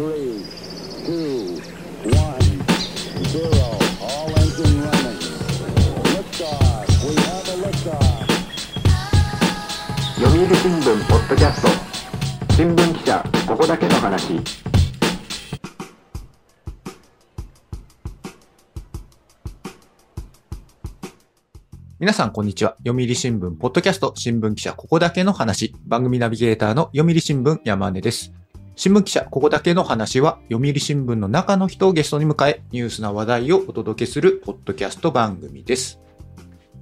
読売新聞ポッドキャスト新聞記者ここだけの話皆さん、こんにちは。読売新聞、ポッドキャスト、新聞記者、ここだけの話。番組ナビゲーターの読売新聞、山根です。新聞記者、ここだけの話は、読売新聞の中の人をゲストに迎え、ニュースな話題をお届けする、ポッドキャスト番組です。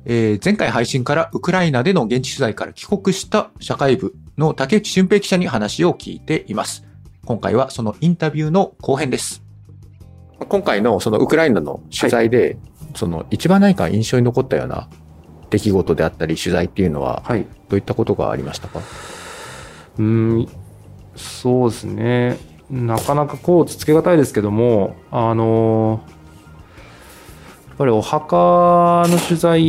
えー前回配信から、ウクライナでの現地取材から帰国した社会部の竹内俊平記者に話を聞いています。今回はそのインタビューの後編です。今回のそのウクライナの取材で、その一番何か印象に残ったような出来事であったり取材っていうのははい。どういったことがありましたか、うーん、そうですね。なかなかこう、つつけがたいですけども、あの、やっぱりお墓の取材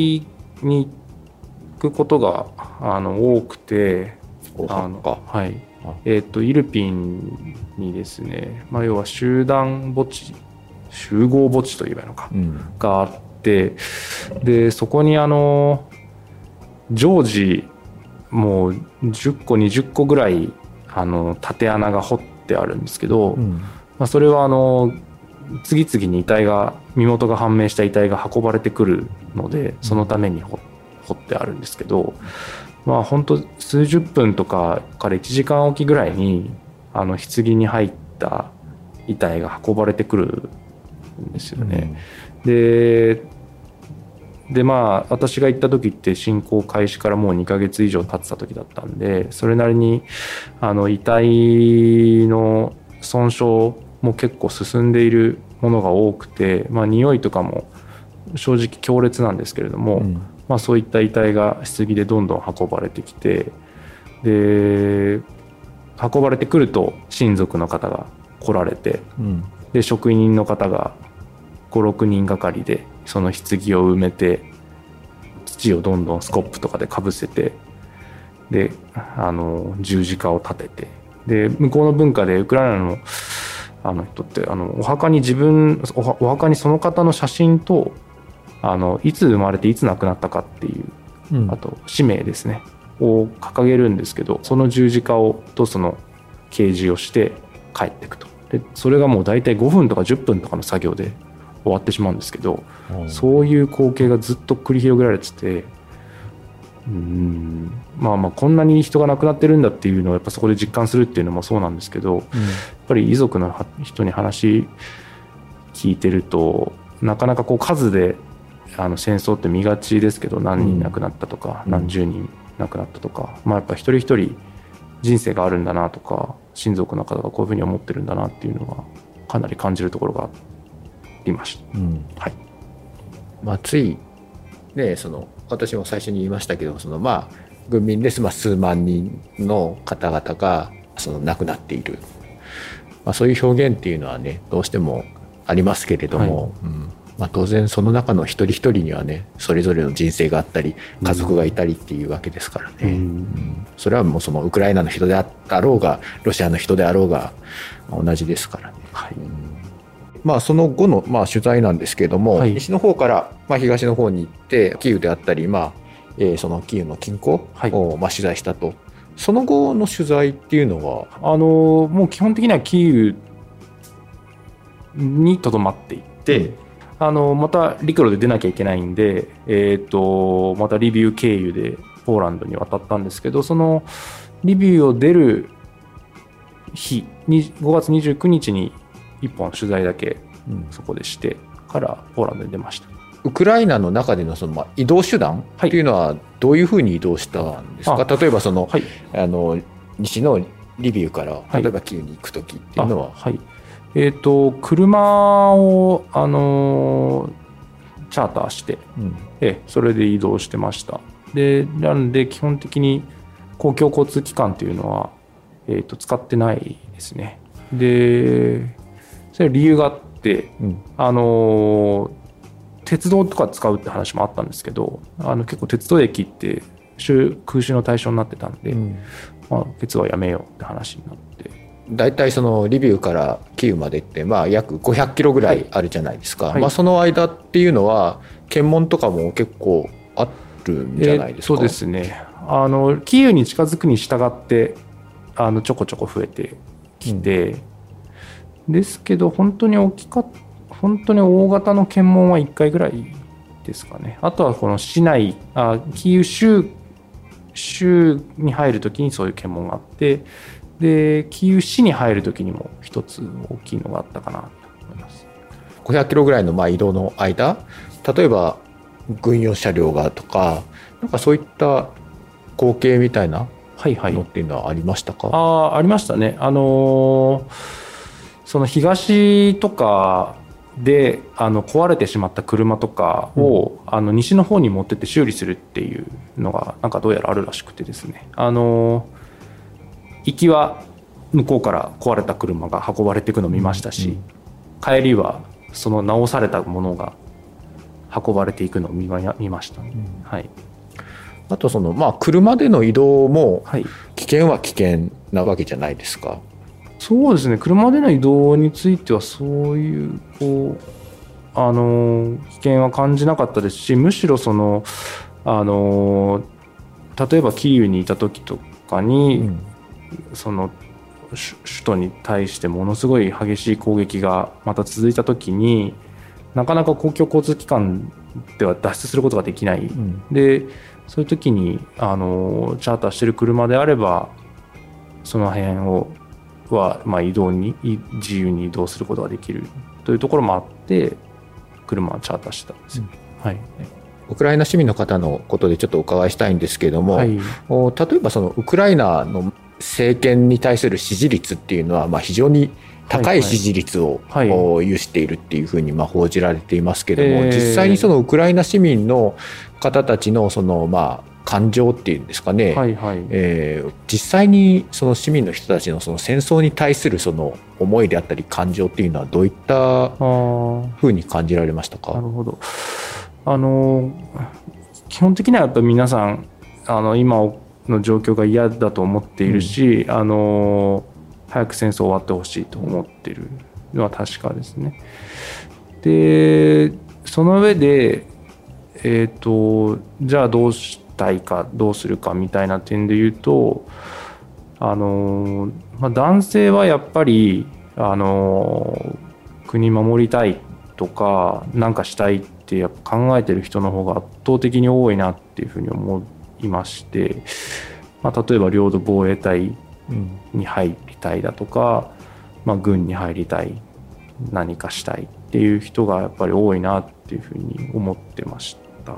に行くことが、あの、多くて、おあの墓はいあ。えっ、と、イルピンにですね、まあ、要は集団墓地、集合墓地と言えばいいのか。うんがあってでそこにあの常時もう10個20個ぐらいあの縦穴が掘ってあるんですけど、うん。まあ、それはあの次々に遺体が身元が判明した遺体が運ばれてくるのでそのために掘掘ってあるんですけどまあ本当数十分とかから1時間おきぐらいにあの棺に入った遺体が運ばれてくるんですよね。ででまあ私が行った時って侵攻開始からもう2ヶ月以上経ってた時だったんでそれなりにあの遺体の損傷も結構進んでいるものが多くてまあ匂いとかも正直強烈なんですけれども、うん。まあ、そういった遺体が棺でどんどん運ばれてきてで運ばれてくると親族の方が来られてうん。で職人の方が56人がかりでその棺を埋めて土をどんどんスコップとかでかぶせてであの十字架を立ててで向こうの文化でウクライナのあの人ってあのお墓に自分お墓にその方の写真とあのいつ生まれていつ亡くなったかっていううん。あと使命ですねを掲げるんですけどその十字架をとその掲示をして帰っていくと。でそれがもう大体5分とか10分とかの作業で終わってしまうんですけどそういう光景がずっと繰り広げられててうーん。まあまあこんなに人が亡くなってるんだっていうのをやっぱそこで実感するっていうのもそうなんですけどやっぱり遺族のは人に話聞いてるとなかなかこう数であの戦争って見がちですけど何人亡くなったとか、うん。何十人亡くなったとか、まあやっぱ一人一人人生があるんだなとか親族の方がこういうふうに思ってるんだなっていうのがかなり感じるところがありました。うん。はいまあ、つい、ね、その私も最初に言いましたけどその、まあ、軍民です、まあ、数万人の方々がその亡くなっている、まあ、そういう表現っていうのはねどうしてもありますけれども、うん。まあ、当然その中の一人一人にはねそれぞれの人生があったり家族がいたりっていうわけですからね、うん。うん。それはもうそのウクライナの人であろうがロシアの人であろうがまあ同じですからね。はいまあ、その後の、まあ、取材なんですけれども、はい。西の方から、まあ、東の方に行ってキーウであったり、まあえーそのキーウの近郊はい。を、まあ、取材したと。その後の取材っていうのは、あのもう基本的にはキーウにとどまっていって、あのまた陸路で出なきゃいけないんで、えー、とまたリビウ経由でポーランドに渡ったんですけどそのリビウを出る日に5月29日に1本取材だけうん。そこでしてからポーランドに出ました。ウクライナの中でのその、まあ、移動手段っていうのはどういうふうに移動したんですか、あ例えばその、はい。あの西のリビウからはい。例えばキーウに行く時っていうのは、あはい。えっ、と車をあのーチャーターしてうん。ええ、それで移動してました。で、なんで基本的に公共交通機関っていうのは、えっ、と、使ってないですね。で、それは理由があって、うん。あのー鉄道とか使うって話もあったんですけど、あの結構鉄道駅って週空襲の対象になってたんで、うん。まあ、鉄はやめようって話になって、大体そのリビウからキーウまでって、まあ、約500キロぐらいあるじゃないですか、はい。まあ、その間っていうのは検問とかも結構あるんじゃないですか、えーそうですね。あのキーウに近づくに従ってあのちょこちょこ増えてきて、ですけど本当に大きかっ本当に大型の検問は1回ぐらいですかね。あとはこの市内あキーウ州州に入るときにそういう検問があってでキーウ市に入るときにも一つ大きいのがあったかなと思います。500キロぐらいのまあ移動の間例えば軍用車両がとかなんかそういった光景みたいなはいはい。のっていうのはありましたか、ああありましたね。あのーその東とかであの壊れてしまった車とかを、あの西の方に持ってって修理するっていうのがなんかどうやらあるらしくてですね。あのー行きは向こうから壊れた車が運ばれていくのを見ましたし、帰りはその直されたものが運ばれていくのを見ましたね。はい。あとそのまあ車での移動もはい。危険は危険なわけじゃないですか。そうですね。車での移動についてはそういうこうあの危険は感じなかったですしむしろそのあの例えばキーウにいた時とかに、その首首都に対してものすごい激しい攻撃がまた続いた時になかなか公共交通機関では脱出することができない。うん。でそういう時にあのチャーターしてる車であればその辺をは、まあ、移動にい自由に移動することができるというところもあって車はチャーターしてたんですよ。はい、ウクライナ市民の方のことでちょっとお伺いしたいんですけれども、はい。お例えばそのウクライナの政権に対する支持率っていうのはまあ非常に高い支持率を、はい。お有しているっていうふうにまあ報じられていますけれども、えー。実際にそのウクライナ市民の方たちのそのまあ感情っていうんですかね、はいはい。えー実際にその市民の人たちのその戦争に対するその思いであったり感情っていうのはどういったふうに感じられましたか？なるほど。あの基本的にはやっぱり皆さんあの今の状況が嫌だと思っているし、あの早く戦争終わってほしいと思っているのは確かですね。でその上で、えー、とじゃあどうしたいかどうするかみたいな点で言うとあの、まあ、男性はやっぱりあの国守りたいとか何かしたいってやっぱ考えてる人の方が圧倒的に多いなっていうふうに思いまして、まあ、例えば領土防衛隊に入りたいだとか、まあ、軍に入りたい何かしたいっていう人がやっぱり多いなっていうふうに思ってました。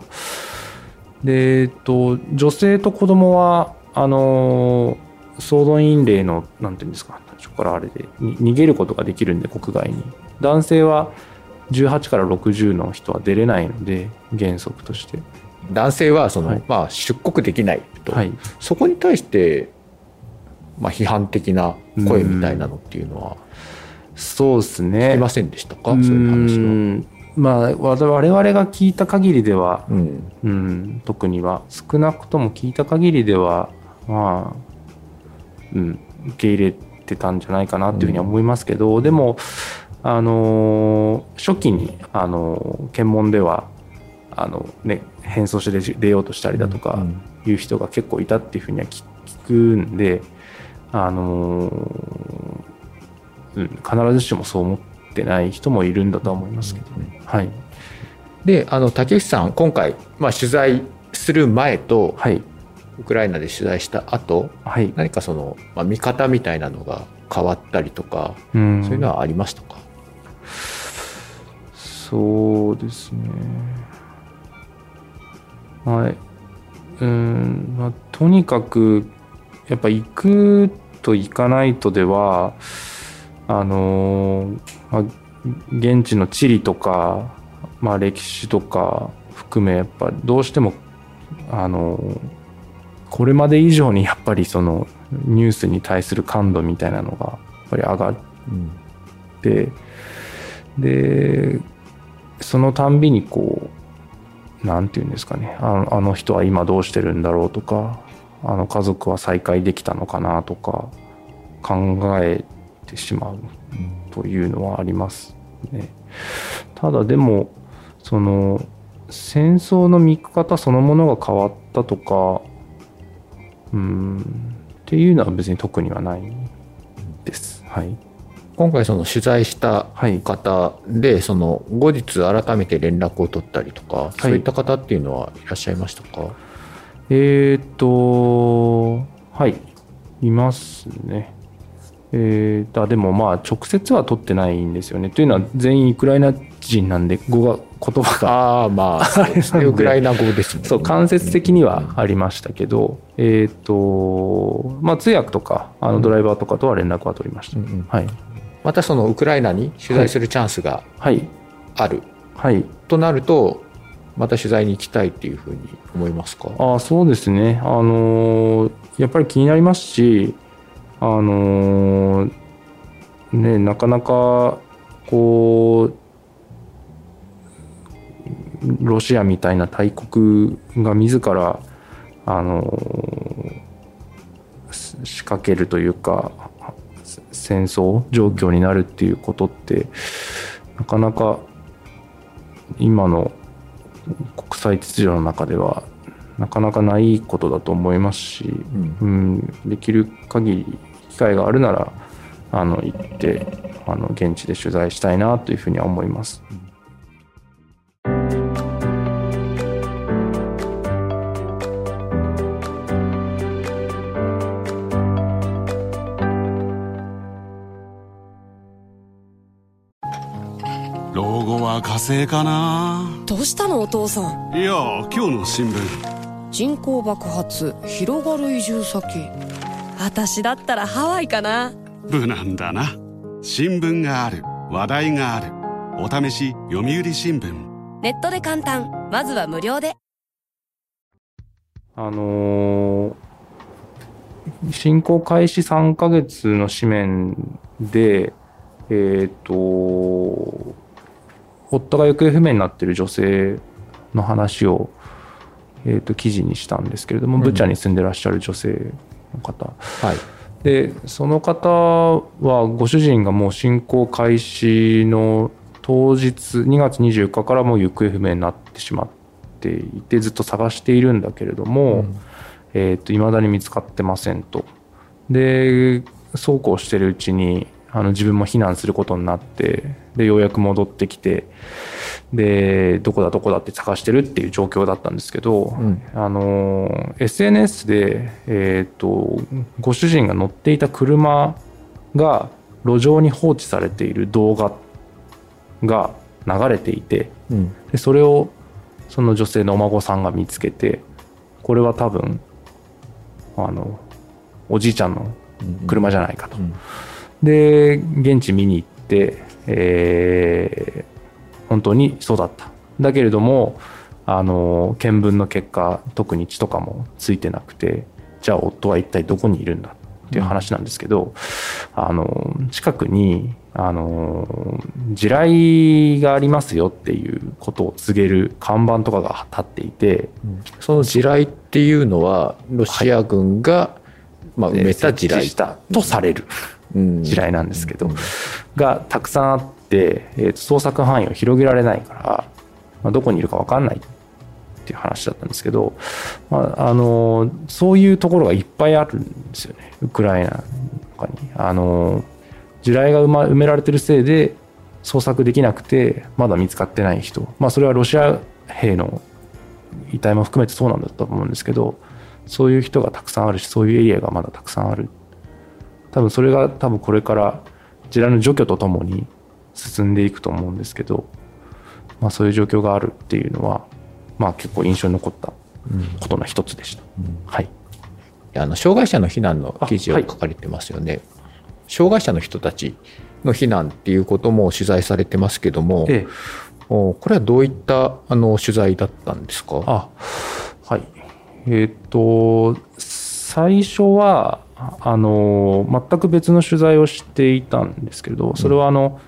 で、えっと、女性と子供はあの総動員令のなんていうんですか最初からあれでに逃げることができるんで国外に。男性は18から60の人は出れないので原則として、男性はその、はい。まあ、出国できないと、はい、そこに対して、まあ、批判的な声みたいなのっていうのはそうです聞ねきませんでしたか、そういう話は。んまあ我々が聞いた限りでは、うん。うん、特には少なくとも聞いた限りではまあ、うん、受け入れてたんじゃないかなっていうふうには思いますけど、でもあのー初期にあのー検問ではあのね変装して出出ようとしたりだとかうんいう人が結構いたっていうふうには聞聞くんであのーうん、必ずしもそう思ってない人もいるんだとは思いますけどね。はい、であの竹内さん今回、まあ、取材する前とはい、ウクライナで取材した後はい、何かその、まあ、見方みたいなのが変わったりとか、うんそういうのはありましたか、そうですね。はい。うん、まあ、とにかく、やっぱ行くと行かないとでは、あのーまあ、現地の地理とか、まあ、歴史とか含め、やっぱどうしても、あのこれまで以上にやっぱりそのニュースに対する感度みたいなのがやっぱり上がっうんってでそのたんびにこうなんていうんですかね。あのあの人は今どうしてるんだろうとかあの家族は再会できたのかなとか考えてしまう。というのはありますね。ただでもその戦争の見方そのものが変わったとかうんっていうのは別に特にはないです。はい。今回その取材したはい。方で、その後日改めて連絡を取ったりとか、そういった方っていうのはいらっしゃいましたか？えーっと、はい。いますね。えー、あでもまあ直接は取ってないんですよね。というのは全員ウクライナ人なんで語が言葉がああ、まあ、ね。ウクライナ語ですね。そう間接的にはありましたけど、えーっとまあ通訳とかあのドライバーとかとは連絡は取りました。うんうんはいまたそのウクライナに取材するチャンスがはいあるはい。となると、また取材に行きたいっていうふうに思いますか？あそうですね、あのーやっぱり気になりますし、あのーね、なかなかこうロシアみたいな大国が自ら、あのーし仕掛けるというかせ戦争状況になるっていうことってなかなか今の国際秩序の中ではなかなかないことだと思いますし、うん。うん、できる限り機会があるならあの行ってあの現地で取材したいなというふうには思います。老後は火星かな？どうしたのお父さん？いや今日の新聞。人口爆発広がる移住先私だったらハワイかな。無難だな。新聞がある。話題がある。お試し読売新聞。ネットで簡単。まずは無料で。あのー侵攻開始3ヶ月の紙面で、えっ、と、夫が行方不明になっている女性の話を、えっ、と、記事にしたんですけれども、うん。ブチャに住んでらっしゃる女性の方。はい。で、その方は、ご主人がもう侵攻開始の当日、2月24日からもう行方不明になってしまっていて、ずっと探しているんだけれども、うんえー、と未だに見つかってませんと。でそうこうしてるうちにあの自分も避難することになってでようやく戻ってきてでどこだどこだって探してるっていう状況だったんですけど、うんあの SNS で、えー、とご主人が乗っていた車が路上に放置されている動画が流れていてうん。でそれをその女性のお孫さんが見つけてこれは多分あのおじいちゃんの車じゃないかと。うんで現地見に行って、えー本当にそうだった。だけれどもあの見分の結果特に血とかもついてなくてじゃあ夫は一体どこにいるんだっていう話なんですけど、あの近くにあの地雷がありますよっていうことを告げる看板とかが立っていて、その地雷っていうのは、ロシア軍が、まあ、埋めた地雷。とされるうん地雷なんですけど、がたくさんあって、えーと捜索範囲を広げられないから、まあ、どこにいるか分かんないっていう話だったんですけど、まあ、あのそういうところがいっぱいあるんですよねウクライナとかに。あの地雷が埋,、ま、埋められてるせいで捜索できなくてまだ見つかってない人、まあ、それはロシア兵の遺体も含めてそうなんだと思うんですけどそういう人がたくさんあるしそういうエリアがまだたくさんある。多分それが多分これから地雷の除去とともに進んでいくと思うんですけど、まあ、そういう状況があるっていうのは、まあ、結構印象に残ったことの一つでした。はい、あの障害者の避難の記事を書かれてますよね。障害者の人たちの避難っていうことも取材されてますけども、でおこれはどういったあの取材だったんですか？あはい。えっ、と最初はあの全く別の取材をしていたんですけれどそれはあの、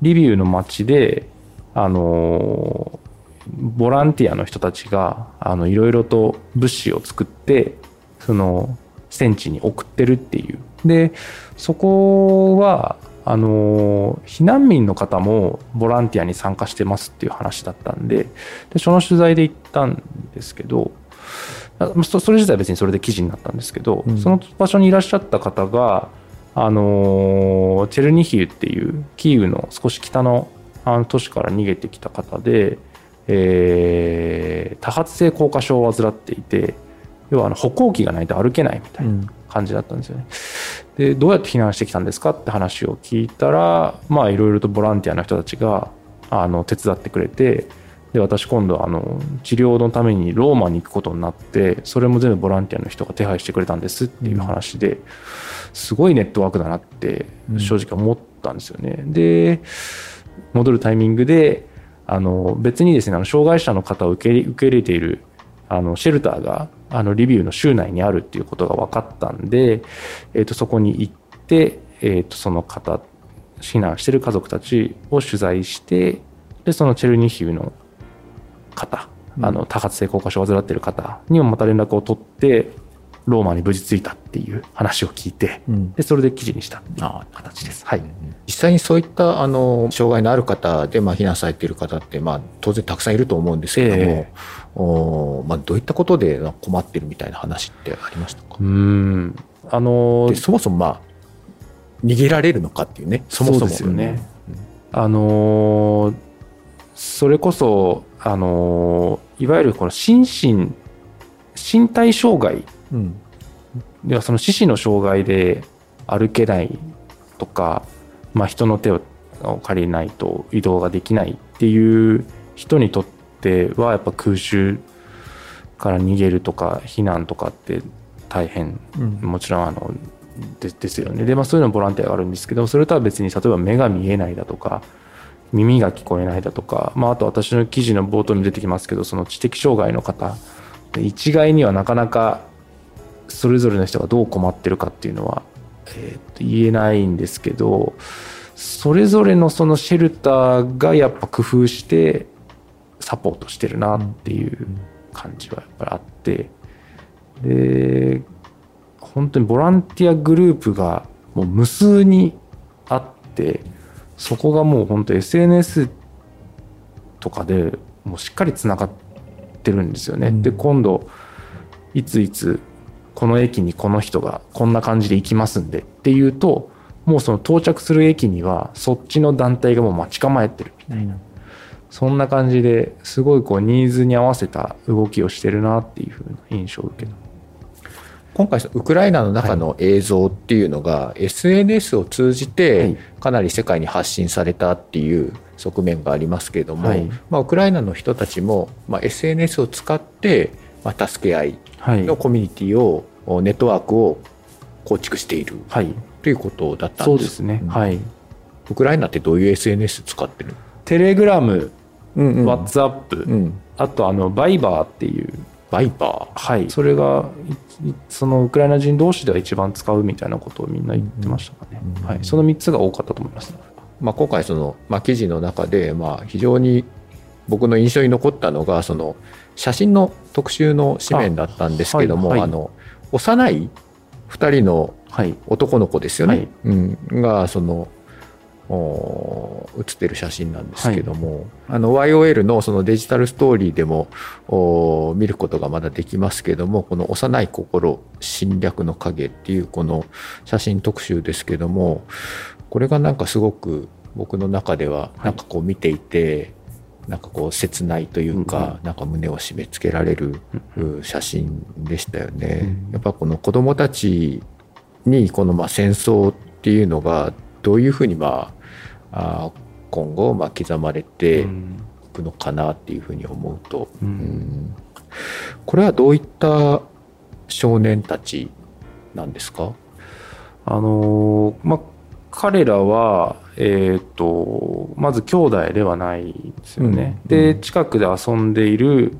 リビウの町であのボランティアの人たちがあのいろいろと物資を作ってその戦地に送ってるっていう。でそこはあの避難民の方もボランティアに参加してますっていう話だったんででその取材で行ったんですけどあそそれ自体は別にそれで記事になったんですけど、うんその場所にいらっしゃった方が、あのチェルニヒウっていうキーウの少し北のあの都市から逃げてきた方で、えー多発性硬化症を患っていて要はあの歩行器がないと歩けないみたいな感じだったんですよね。でどうやって避難してきたんですかって話を聞いたらまあいろいろとボランティアの人たちがあの手伝ってくれてで私今度あの治療のためにローマに行くことになってそれも全部ボランティアの人が手配してくれたんですっていう話で、すごいネットワークだなって正直思ったんですよね。で戻るタイミングであの別にですねあの障害者の方を受け入れ受け入れているあのシェルターがあのリビウの州内にあるっていうことが分かったんで、えー、とそこに行って、えー、とその方避難してる家族たちを取材してでそのチェルニヒウの方、あの多発性硬化症を患っている方にもまた連絡を取ってローマに無事着いたっていう話を聞いてうん。でそれで記事にしたっていうあ形です。はい、実際にそういったあの障害のある方で、まあ、避難されている方って、まあ、当然たくさんいると思うんですけども、えおまあ、どういったことで困ってるみたいな話ってありましたか？うーん。あのでそもそも、まあ、逃げられるのかっていうねそもそもですよね。あのーそれこそ、あのーいわゆるこの心身身体障害うん。ではその四肢の障害で歩けないとか、まあ、人の手を借りないと移動ができないっていう人にとってはやっぱ空襲から逃げるとか避難とかって大変うん。もちろんあのでですよね。で、まあ、そういうのボランティアがあるんですけどそれとは別に例えば目が見えないだとか耳が聞こえないだとか、まあ、あと私の記事の冒頭に出てきますけどその知的障害の方。一概にはなかなかそれぞれの人がどう困ってるかっていうのは、えーと言えないんですけどそれぞれのそのシェルターがやっぱ工夫してサポートしてるなっていう感じはやっぱりあって。で本当にボランティアグループがもう無数にあってそこがもう本当 SNS とかでもうしっかりつながってるんですよね。うんで今度いついつこの駅にこの人がこんな感じで行きますんでっていうともうその到着する駅にはそっちの団体がもう待ち構えてるみたいなそんな感じですごいこうニーズに合わせた動きをしてるなっていうふうな印象を受けた。今回ウクライナの中の映像っていうのが、SNS を通じはてい。かなり世界に発信されたっていう側面がありますけれども、はい。まあ、ウクライナの人たちも、まあ、SNS を使って、まあ、助け合いはい。のコミュニティを、ネットワークを構築しているはい、ということだったんでそうですすね、うん。はい。ウクライナってどういう SNS 使ってるテレグラム、うんツアップ、うん、あとあのバイバーっていう、バイバはい、それがそのウクライナ人同士では一番使うみたいなことをみんな言ってましたかね、うん。はい、その3つが多かったと思います、ー、まあ、今回その、まあ、記事の中で、まあ、非常に僕の印象に残ったのがその写真の特集の紙面だったんですけどもあ、あはい。はいの幼い2人のはい。男の子ですよね、はい。うん、がそのお写ってる写真なんですけども、あの YOL のそのデジタルストーリーでもお見ることがまだできますけどもこの「幼い心侵略の影」っていうこの写真特集ですけどもこれがなんかすごく僕の中ではなんかこう見ていて、なんかこう切ないというか、なんか胸を締め付けられるう写真でしたよね。やっぱこの子供たちにこのまあ戦争っていうのがどういうふうにまあ今後まあ刻まれていうんくのかなっていうふうに思うと、うん。うん。これはどういった少年たちなんですか？あのーまあ彼らはえっ、とまず兄弟ではないんですよね、うん。で近くで遊んでいる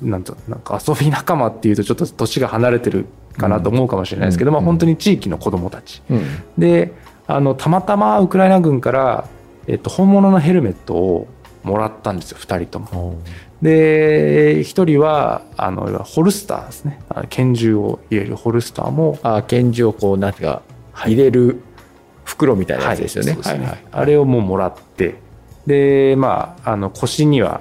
なんとなんか遊び仲間っていうとちょっと年が離れてるかなと思うかもしれないですけど、うん。まあ本当に地域の子供たち。うん。であのたまたまウクライナ軍から、えっと、本物のヘルメットをもらったんですよ2人とも。で1人はあのホルスターですね。拳銃を入れるホルスターもあー拳銃をこうなんか入れる袋みたいなやつですよね。そうですあれをもうもらって。でまああの腰には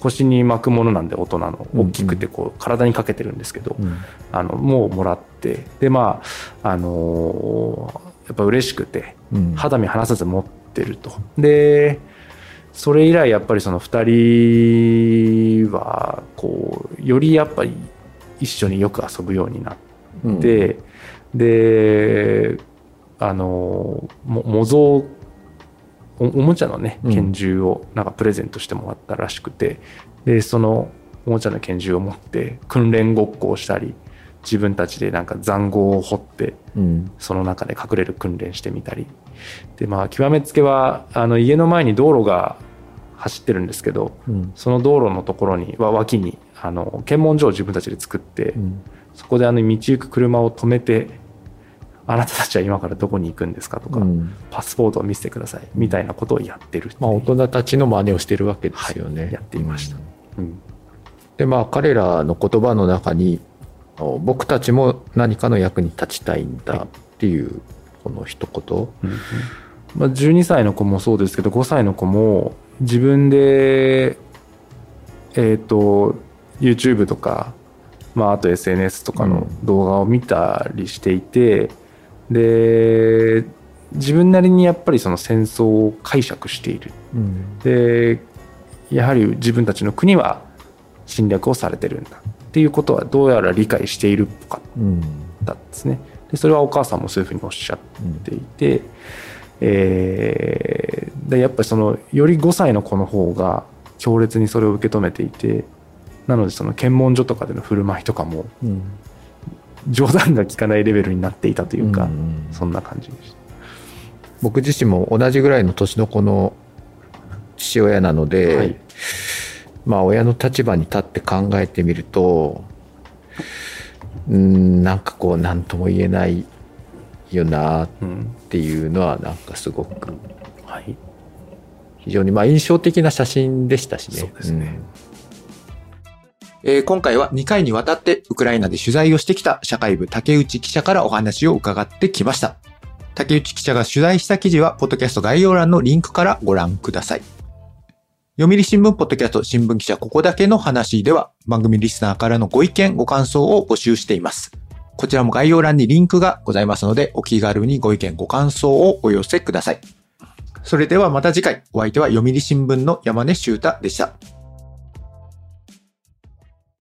腰に巻くものなんで大人の大きくてこう体にかけてるんですけど、うん。あのもうもらって。でまああのーやっぱ嬉しくてうん。肌身離さず持ってると。でそれ以来やっぱりその2人はこうよりやっぱり一緒によく遊ぶようになって、であのも模造おおもちゃのねうん。拳銃をなんかプレゼントしてもらったらしくて、でそのおもちゃの拳銃を持って訓練ごっこをしたり自分たちでなんか塹壕を掘ってうん。その中で隠れる訓練してみたり。でまあ極めつけはあの家の前に道路が走ってるんですけどうん。その道路のところには脇にあの検問所を自分たちで作って、うん。そこであの道行く車を止めてあなたたちは今からどこに行くんですかとか、うん。パスポートを見せてくださいみたいなことをやってるまあ大人たちの真似をしてるわけですよね。はい。やっていました。うん。うんでまあ彼らの言葉の中にお僕たちも何かの役に立ちたいんだっていうこの一言、うんまあ、12歳の子もそうですけど5歳の子も自分でえっ、と YouTube とか、まあ、あと SNS とかの動画を見たりしていて、で自分なりにやっぱりその戦争を解釈している。でやはり自分たちの国は侵略をされてるんだっていうことはどうやら理解しているっぽかうん。ったんですね。でそれはお母さんもそういうふうにおっしゃっていて、えーでやっぱりそのより5歳の子の方が強烈にそれを受け止めていてなのでその検問所とかでの振る舞いとかもうん冗談が効かないレベルになっていたというか、うん。そんな感じでした。僕自身も同じぐらいの年の子の父親なので、はいまあ親の立場に立って考えてみるとうんなんかこう何とも言えないよなっうんていうのはなんかすごくはい非常にまあ印象的な写真でしたしね。そうですねえー今回は2回にわたってウクライナで取材をしてきた社会部竹内記者からお話を伺ってきました。竹内記者が取材した記事は、ポッドキャスト概要欄のリンクからご覧ください。読売新聞ポッドキャスト新聞記者ここだけの話では、番組リスナーからのご意見、ご感想を募集しています。こちらも概要欄にリンクがございますので、お気軽にご意見、ご感想をお寄せください。それではまた次回、お相手は読売新聞の山根修太でした。